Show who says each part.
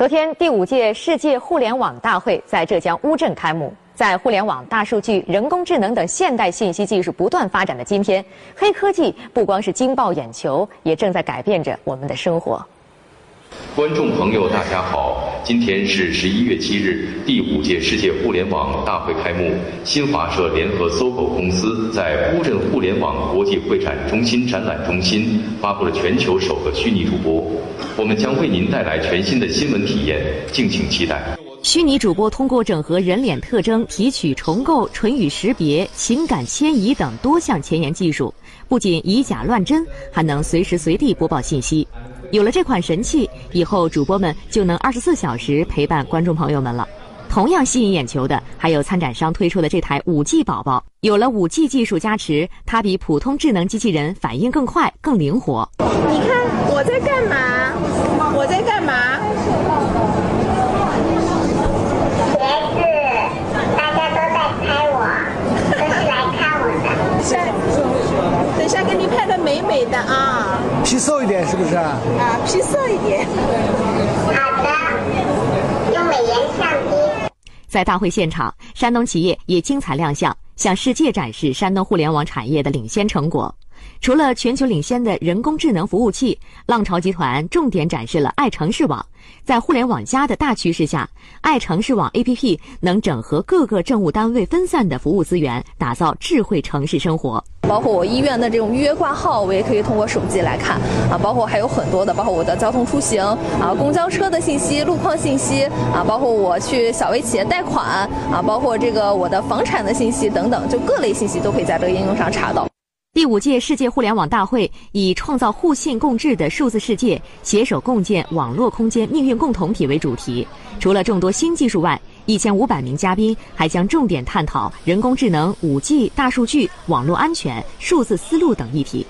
Speaker 1: 昨天，第五届世界互联网大会在浙江乌镇开幕。在互联网、大数据、人工智能等现代信息技术不断发展的今天，黑科技不光是惊爆眼球，也正在改变着我们的生活。
Speaker 2: 观众朋友，大家好！今天是十一月七日，第五届世界互联网大会开幕。新华社联合搜狗公司在乌镇互联网国际会展中心展览中心发布了全球首个虚拟主播。我们将为您带来全新的新闻体验，敬请期待。
Speaker 1: 虚拟主播通过整合人脸特征、提取、重构、唇语识别、情感迁移等多项前沿技术，不仅以假乱真，还能随时随地播报信息。有了这款神器，以后主播们就能二十四小时陪伴观众朋友们了。同样吸引眼球的，还有参展商推出的这台五 G 宝宝。有了五 G 技术加持，它比普通智能机器人反应更快、更灵活。
Speaker 3: 你看我在干嘛？我在干嘛？
Speaker 4: 别是大家都在拍我，都是来看我的。
Speaker 3: 下，等下给你拍的美美的啊！
Speaker 5: 皮瘦一点是不是啊？
Speaker 3: 啊，皮瘦一点。
Speaker 4: 好的，用美颜相机。
Speaker 1: 在大会现场，山东企业也精彩亮相，向世界展示山东互联网产业的领先成果。除了全球领先的人工智能服务器，浪潮集团重点展示了爱城市网。在互联网加的大趋势下，爱城市网 APP 能整合各个政务单位分散的服务资源，打造智慧城市生活。
Speaker 6: 包括我医院的这种预约挂号，我也可以通过手机来看啊。包括还有很多的，包括我的交通出行啊，公交车的信息、路况信息啊，包括我去小微企业贷款啊，包括这个我的房产的信息等等，就各类信息都可以在这个应用上查到。
Speaker 1: 第五届世界互联网大会以“创造互信共治的数字世界，携手共建网络空间命运共同体”为主题。除了众多新技术外，一千五百名嘉宾还将重点探讨人工智能、五 G、大数据、网络安全、数字思路等议题。